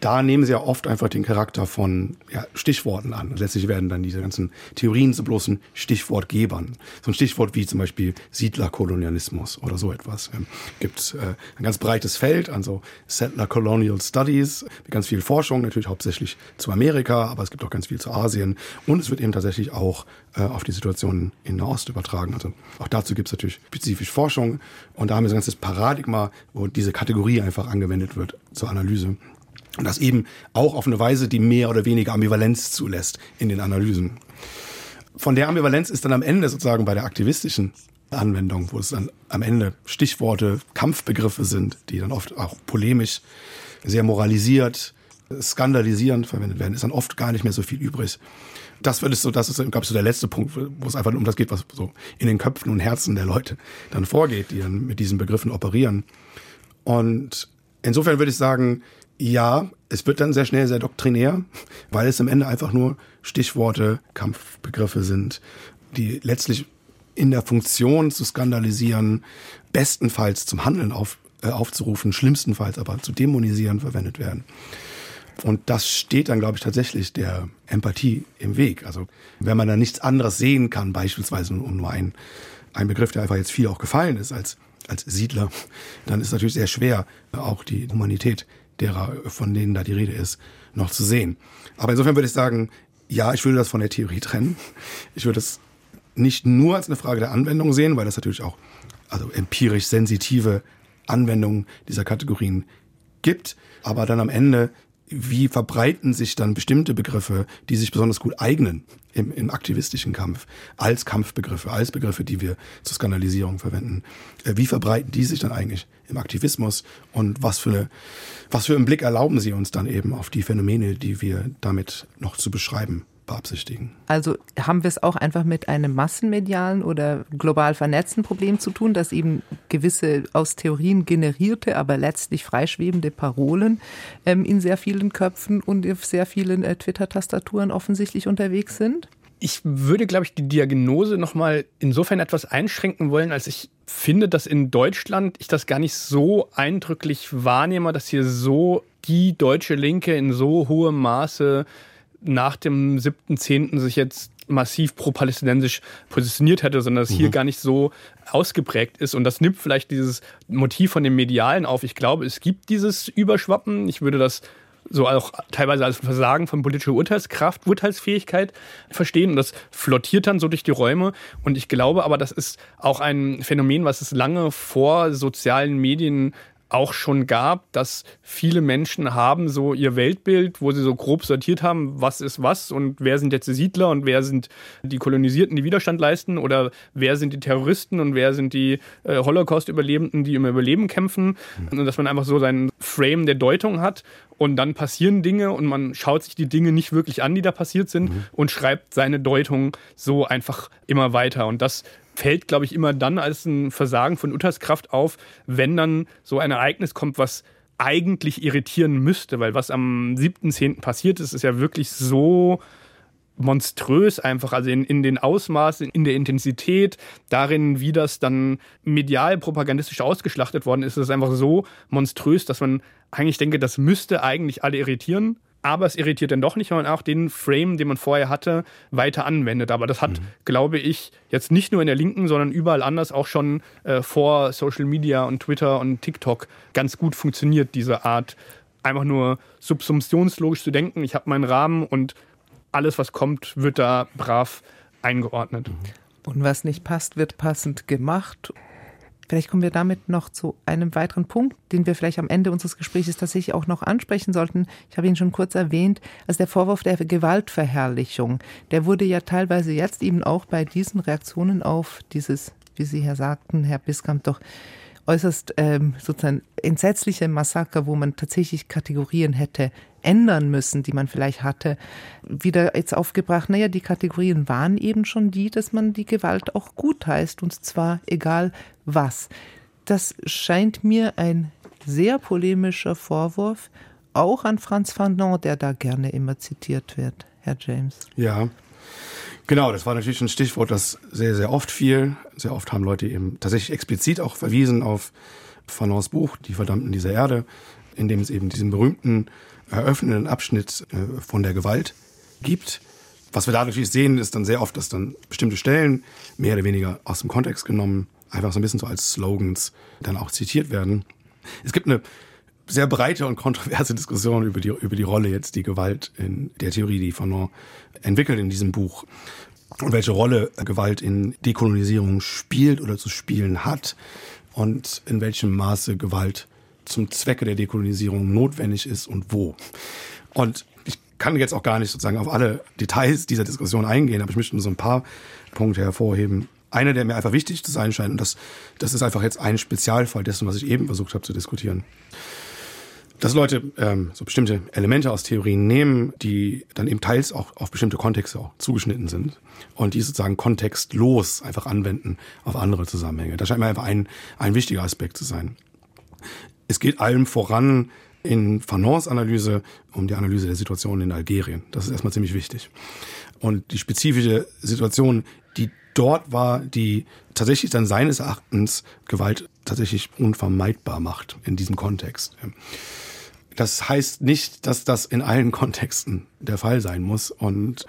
da nehmen sie ja oft einfach den Charakter von ja, Stichworten an. Letztlich werden dann diese ganzen Theorien zu bloßen Stichwortgebern. So ein Stichwort wie zum Beispiel Siedlerkolonialismus oder so etwas. Ähm, gibt äh, ein ganz breites Feld an so Settler Colonial Studies ganz viel Forschung, natürlich hauptsächlich zu Amerika, aber es gibt auch ganz viel zu Asien und es wird eben tatsächlich auch äh, auf die Situation in Nahost übertragen. Also auch dazu gibt es natürlich spezifisch Forschung und da haben wir so ein ganzes Paradigma, wo diese Kategorie einfach angewendet wird zur Analyse. Und das eben auch auf eine Weise, die mehr oder weniger Ambivalenz zulässt in den Analysen. Von der Ambivalenz ist dann am Ende sozusagen bei der aktivistischen Anwendung, wo es dann am Ende Stichworte, Kampfbegriffe sind, die dann oft auch polemisch, sehr moralisiert, skandalisierend verwendet werden, ist dann oft gar nicht mehr so viel übrig. Das wird es so, das ist, glaube ich, so der letzte Punkt, wo es einfach um das geht, was so in den Köpfen und Herzen der Leute dann vorgeht, die dann mit diesen Begriffen operieren. Und insofern würde ich sagen, ja, es wird dann sehr schnell sehr doktrinär, weil es am Ende einfach nur Stichworte, Kampfbegriffe sind, die letztlich in der Funktion zu skandalisieren, bestenfalls zum Handeln auf, äh, aufzurufen, schlimmstenfalls aber zu dämonisieren verwendet werden. Und das steht dann, glaube ich, tatsächlich der Empathie im Weg. Also wenn man da nichts anderes sehen kann, beispielsweise um nur ein, ein Begriff, der einfach jetzt viel auch gefallen ist als, als Siedler, dann ist natürlich sehr schwer, auch die Humanität derer, von denen da die Rede ist, noch zu sehen. Aber insofern würde ich sagen, ja, ich würde das von der Theorie trennen. Ich würde es nicht nur als eine Frage der Anwendung sehen, weil das natürlich auch also empirisch sensitive Anwendungen dieser Kategorien gibt, aber dann am Ende wie verbreiten sich dann bestimmte Begriffe, die sich besonders gut eignen im, im aktivistischen Kampf, als Kampfbegriffe, als Begriffe, die wir zur Skandalisierung verwenden. Äh, wie verbreiten die sich dann eigentlich im Aktivismus und was für, eine, was für einen Blick erlauben sie uns dann eben auf die Phänomene, die wir damit noch zu beschreiben beabsichtigen. Also haben wir es auch einfach mit einem massenmedialen oder global vernetzten Problem zu tun, dass eben gewisse aus Theorien generierte, aber letztlich freischwebende Parolen ähm, in sehr vielen Köpfen und auf sehr vielen äh, Twitter-Tastaturen offensichtlich unterwegs sind? Ich würde, glaube ich, die Diagnose nochmal insofern etwas einschränken wollen, als ich finde, dass in Deutschland ich das gar nicht so eindrücklich wahrnehme, dass hier so die deutsche Linke in so hohem Maße nach dem 7.10. sich jetzt massiv pro-palästinensisch positioniert hätte, sondern dass mhm. hier gar nicht so ausgeprägt ist. Und das nimmt vielleicht dieses Motiv von dem Medialen auf. Ich glaube, es gibt dieses Überschwappen. Ich würde das so auch teilweise als Versagen von politischer Urteilskraft, Urteilsfähigkeit verstehen. Und das flottiert dann so durch die Räume. Und ich glaube aber, das ist auch ein Phänomen, was es lange vor sozialen Medien auch schon gab, dass viele Menschen haben so ihr Weltbild, wo sie so grob sortiert haben, was ist was und wer sind jetzt die Siedler und wer sind die Kolonisierten, die Widerstand leisten oder wer sind die Terroristen und wer sind die äh, Holocaust-Überlebenden, die im Überleben kämpfen. Und dass man einfach so seinen Frame der Deutung hat und dann passieren Dinge und man schaut sich die Dinge nicht wirklich an, die da passiert sind mhm. und schreibt seine Deutung so einfach immer weiter. Und das fällt, glaube ich, immer dann als ein Versagen von Urteilskraft auf, wenn dann so ein Ereignis kommt, was eigentlich irritieren müsste, weil was am 7.10. passiert ist, ist ja wirklich so monströs einfach, also in, in den Ausmaßen, in der Intensität, darin, wie das dann medial propagandistisch ausgeschlachtet worden ist, ist es einfach so monströs, dass man eigentlich denke, das müsste eigentlich alle irritieren aber es irritiert dann doch nicht, weil man auch den Frame, den man vorher hatte, weiter anwendet. Aber das hat, mhm. glaube ich, jetzt nicht nur in der Linken, sondern überall anders auch schon äh, vor Social Media und Twitter und TikTok ganz gut funktioniert, diese Art, einfach nur subsumptionslogisch zu denken. Ich habe meinen Rahmen und alles, was kommt, wird da brav eingeordnet. Mhm. Und was nicht passt, wird passend gemacht. Vielleicht kommen wir damit noch zu einem weiteren Punkt, den wir vielleicht am Ende unseres Gesprächs tatsächlich auch noch ansprechen sollten. Ich habe ihn schon kurz erwähnt. Also der Vorwurf der Gewaltverherrlichung, der wurde ja teilweise jetzt eben auch bei diesen Reaktionen auf dieses, wie Sie hier sagten, Herr Biskamp, doch äußerst ähm, sozusagen entsetzliche Massaker, wo man tatsächlich Kategorien hätte ändern müssen, die man vielleicht hatte, wieder jetzt aufgebracht. Naja, die Kategorien waren eben schon die, dass man die Gewalt auch gut heißt und zwar egal was. Das scheint mir ein sehr polemischer Vorwurf, auch an Franz Fanon, der da gerne immer zitiert wird, Herr James. Ja, Genau, das war natürlich ein Stichwort, das sehr, sehr oft fiel. Sehr oft haben Leute eben tatsächlich explizit auch verwiesen auf Fanons Buch, Die Verdammten dieser Erde, in dem es eben diesen berühmten eröffnenden Abschnitt äh, von der Gewalt gibt. Was wir da natürlich sehen, ist dann sehr oft, dass dann bestimmte Stellen mehr oder weniger aus dem Kontext genommen, einfach so ein bisschen so als Slogans dann auch zitiert werden. Es gibt eine sehr breite und kontroverse Diskussion über die, über die Rolle jetzt die Gewalt in der Theorie, die Fanon entwickelt in diesem Buch und welche Rolle Gewalt in Dekolonisierung spielt oder zu spielen hat und in welchem Maße Gewalt zum Zwecke der Dekolonisierung notwendig ist und wo. Und ich kann jetzt auch gar nicht sozusagen auf alle Details dieser Diskussion eingehen, aber ich möchte nur so ein paar Punkte hervorheben. Einer, der mir einfach wichtig zu sein scheint, und das, das ist einfach jetzt ein Spezialfall dessen, was ich eben versucht habe zu diskutieren dass Leute ähm, so bestimmte Elemente aus Theorien nehmen, die dann eben teils auch auf bestimmte Kontexte auch zugeschnitten sind und die sozusagen kontextlos einfach anwenden auf andere Zusammenhänge. Das scheint mir einfach ein, ein wichtiger Aspekt zu sein. Es geht allem voran in Fanons Analyse um die Analyse der Situation in Algerien. Das ist erstmal ziemlich wichtig. Und die spezifische Situation, die dort war, die tatsächlich dann seines Erachtens Gewalt tatsächlich unvermeidbar macht in diesem Kontext. Das heißt nicht, dass das in allen [LAUGHS] Kontexten der Fall sein muss. Und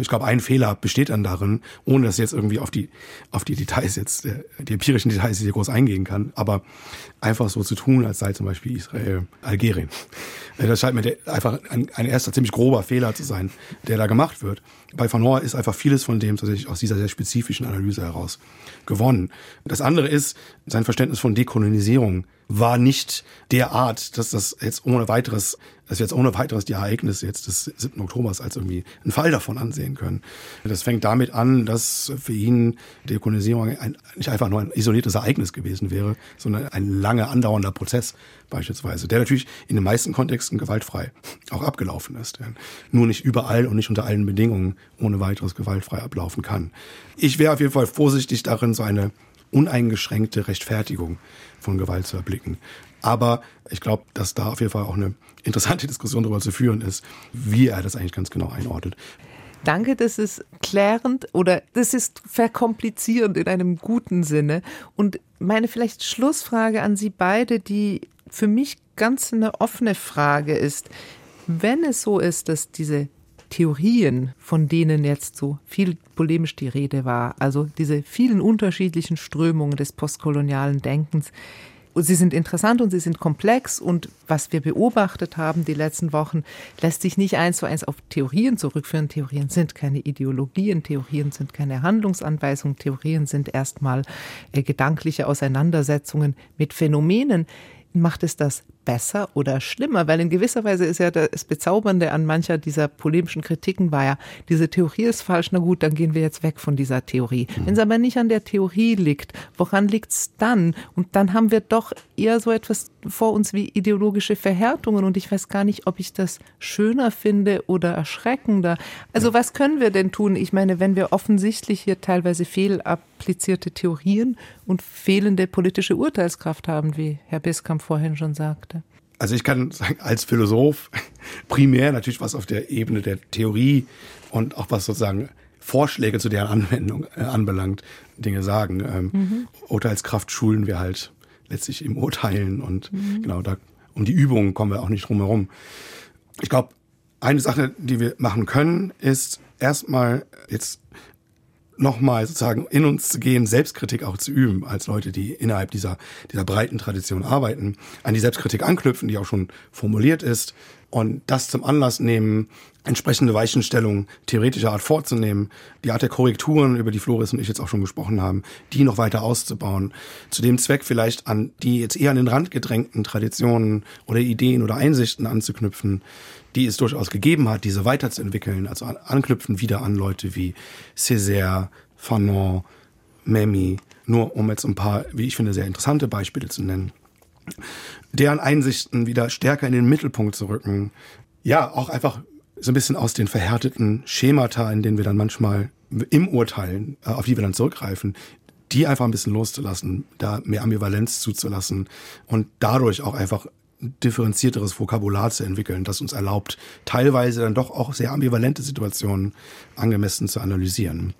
ich glaube, ein Fehler besteht dann darin, ohne dass jetzt irgendwie auf die, auf die Details jetzt, äh, die empirischen Details hier groß eingehen kann, aber einfach so zu tun, als sei zum Beispiel Israel Algerien. Äh, das scheint mir einfach ein, ein erster ziemlich grober Fehler zu sein, der da gemacht wird. Bei Van ist einfach vieles von dem tatsächlich aus dieser sehr spezifischen Analyse heraus gewonnen. Das andere ist sein Verständnis von Dekolonisierung war nicht der Art, dass das jetzt ohne weiteres, dass wir jetzt ohne weiteres die Ereignisse jetzt des 7. Oktobers als irgendwie einen Fall davon ansehen können. Das fängt damit an, dass für ihn Dekolonisierung ein, nicht einfach nur ein isoliertes Ereignis gewesen wäre, sondern ein lange andauernder Prozess beispielsweise, der natürlich in den meisten Kontexten gewaltfrei auch abgelaufen ist. Nur nicht überall und nicht unter allen Bedingungen ohne weiteres gewaltfrei ablaufen kann. Ich wäre auf jeden Fall vorsichtig darin, so eine uneingeschränkte Rechtfertigung von Gewalt zu erblicken. Aber ich glaube, dass da auf jeden Fall auch eine interessante [LAUGHS] Diskussion darüber zu führen ist, wie er das eigentlich ganz genau einordnet. Danke, das ist klärend oder das ist verkomplizierend in einem guten Sinne. Und meine vielleicht Schlussfrage an Sie beide, die für mich ganz eine offene Frage ist. Wenn es so ist, dass diese Theorien, von denen jetzt so viel polemisch die Rede war, also diese vielen unterschiedlichen Strömungen des postkolonialen Denkens, sie sind interessant und sie sind komplex und was wir beobachtet haben die letzten Wochen, lässt sich nicht eins zu eins auf Theorien zurückführen. Theorien sind keine Ideologien, Theorien sind keine Handlungsanweisungen, Theorien sind erstmal äh, gedankliche Auseinandersetzungen mit Phänomenen. Macht es das besser oder schlimmer? Weil in gewisser Weise ist ja das Bezaubernde an mancher dieser polemischen Kritiken war ja, diese Theorie ist falsch, na gut, dann gehen wir jetzt weg von dieser Theorie. Mhm. Wenn es aber nicht an der Theorie liegt, woran liegt es dann? Und dann haben wir doch eher so etwas vor uns wie ideologische Verhärtungen und ich weiß gar nicht, ob ich das schöner finde oder erschreckender. Also ja. was können wir denn tun? Ich meine, wenn wir offensichtlich hier teilweise fehlapplizierte Theorien und fehlende politische Urteilskraft haben, wie Herr Biskamp vorhin schon sagte. Also ich kann sagen, als Philosoph [LAUGHS] primär natürlich was auf der Ebene der Theorie und auch was sozusagen Vorschläge zu deren Anwendung äh, anbelangt, Dinge sagen. Ähm, mhm. Urteilskraft schulen wir halt letztlich im Urteilen und mhm. genau da um die Übungen kommen wir auch nicht drum herum. Ich glaube, eine Sache, die wir machen können, ist erstmal jetzt nochmal sozusagen in uns zu gehen, Selbstkritik auch zu üben, als Leute, die innerhalb dieser, dieser breiten Tradition arbeiten, an die Selbstkritik anknüpfen, die auch schon formuliert ist und das zum Anlass nehmen, entsprechende Weichenstellungen theoretischer Art vorzunehmen, die Art der Korrekturen, über die Floris und ich jetzt auch schon gesprochen haben, die noch weiter auszubauen. Zu dem Zweck vielleicht an die jetzt eher an den Rand gedrängten Traditionen oder Ideen oder Einsichten anzuknüpfen, die es durchaus gegeben hat, diese weiterzuentwickeln, also anknüpfen wieder an Leute wie Césaire, Fanon, Memmi, nur um jetzt ein paar, wie ich finde, sehr interessante Beispiele zu nennen. Deren Einsichten wieder stärker in den Mittelpunkt zu rücken. Ja, auch einfach so ein bisschen aus den verhärteten Schemata, in denen wir dann manchmal im Urteilen, äh, auf die wir dann zurückgreifen, die einfach ein bisschen loszulassen, da mehr Ambivalenz zuzulassen und dadurch auch einfach differenzierteres Vokabular zu entwickeln, das uns erlaubt, teilweise dann doch auch sehr ambivalente Situationen angemessen zu analysieren.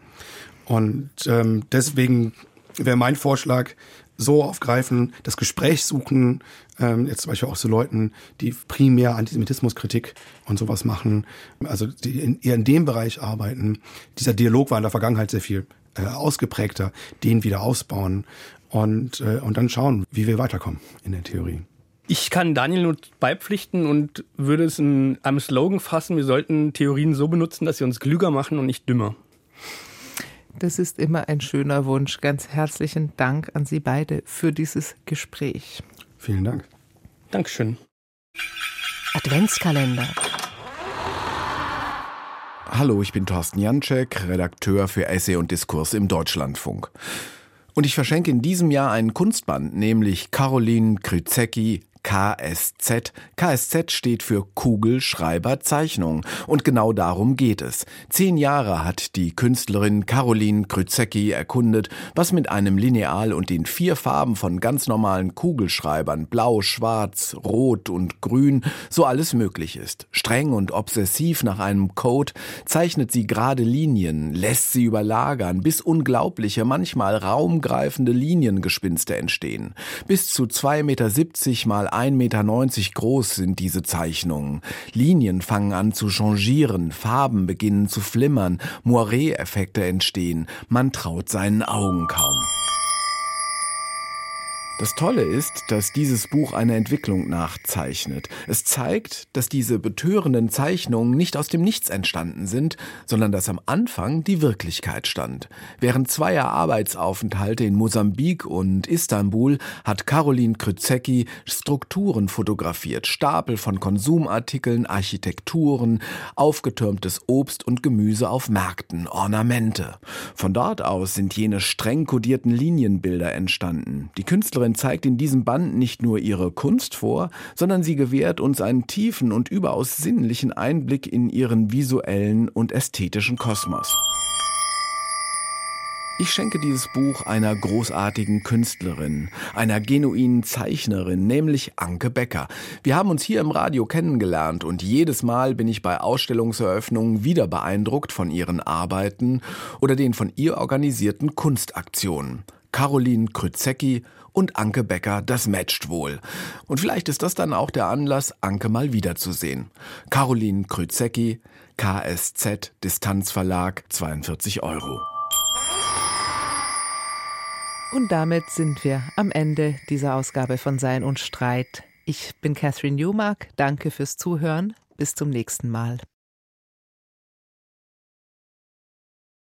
Und ähm, deswegen wäre mein Vorschlag, so aufgreifen, das Gespräch suchen, ähm, jetzt zum Beispiel auch zu Leuten, die primär Antisemitismuskritik und sowas machen, also die in, eher in dem Bereich arbeiten. Dieser Dialog war in der Vergangenheit sehr viel äh, ausgeprägter, den wieder ausbauen und, äh, und dann schauen, wie wir weiterkommen in der Theorie. Ich kann Daniel nur beipflichten und würde es in einem Slogan fassen, wir sollten Theorien so benutzen, dass sie uns klüger machen und nicht dümmer. Das ist immer ein schöner Wunsch. Ganz herzlichen Dank an Sie beide für dieses Gespräch. Vielen Dank. Dankeschön. Adventskalender. Hallo, ich bin Thorsten Janczek, Redakteur für Essay und Diskurs im Deutschlandfunk. Und ich verschenke in diesem Jahr einen Kunstband, nämlich Caroline Kryzecki KSZ. KSZ steht für Kugelschreiberzeichnung. Und genau darum geht es. Zehn Jahre hat die Künstlerin Caroline Krüzecki erkundet, was mit einem Lineal und den vier Farben von ganz normalen Kugelschreibern, blau, schwarz, rot und grün, so alles möglich ist. Streng und obsessiv nach einem Code zeichnet sie gerade Linien, lässt sie überlagern, bis unglaubliche, manchmal raumgreifende Liniengespinste entstehen. Bis zu 2,70 Meter mal 1,90 Meter groß sind diese Zeichnungen. Linien fangen an zu changieren, Farben beginnen zu flimmern, Moiré-Effekte entstehen. Man traut seinen Augen kaum. Das Tolle ist, dass dieses Buch eine Entwicklung nachzeichnet. Es zeigt, dass diese betörenden Zeichnungen nicht aus dem Nichts entstanden sind, sondern dass am Anfang die Wirklichkeit stand. Während zweier Arbeitsaufenthalte in Mosambik und Istanbul hat Caroline Krüzecki Strukturen fotografiert, Stapel von Konsumartikeln, Architekturen, aufgetürmtes Obst und Gemüse auf Märkten, Ornamente. Von dort aus sind jene streng kodierten Linienbilder entstanden. Die Künstlerin Künstlerin zeigt in diesem Band nicht nur ihre Kunst vor, sondern sie gewährt uns einen tiefen und überaus sinnlichen Einblick in ihren visuellen und ästhetischen Kosmos. Ich schenke dieses Buch einer großartigen Künstlerin, einer genuinen Zeichnerin, nämlich Anke Becker. Wir haben uns hier im Radio kennengelernt und jedes Mal bin ich bei Ausstellungseröffnungen wieder beeindruckt von ihren Arbeiten oder den von ihr organisierten Kunstaktionen. Caroline Krüzecki und Anke Becker, das matcht wohl. Und vielleicht ist das dann auch der Anlass, Anke mal wiederzusehen. Caroline Krüzecki, KSZ, Distanzverlag, 42 Euro. Und damit sind wir am Ende dieser Ausgabe von Sein und Streit. Ich bin Catherine Newmark. Danke fürs Zuhören. Bis zum nächsten Mal.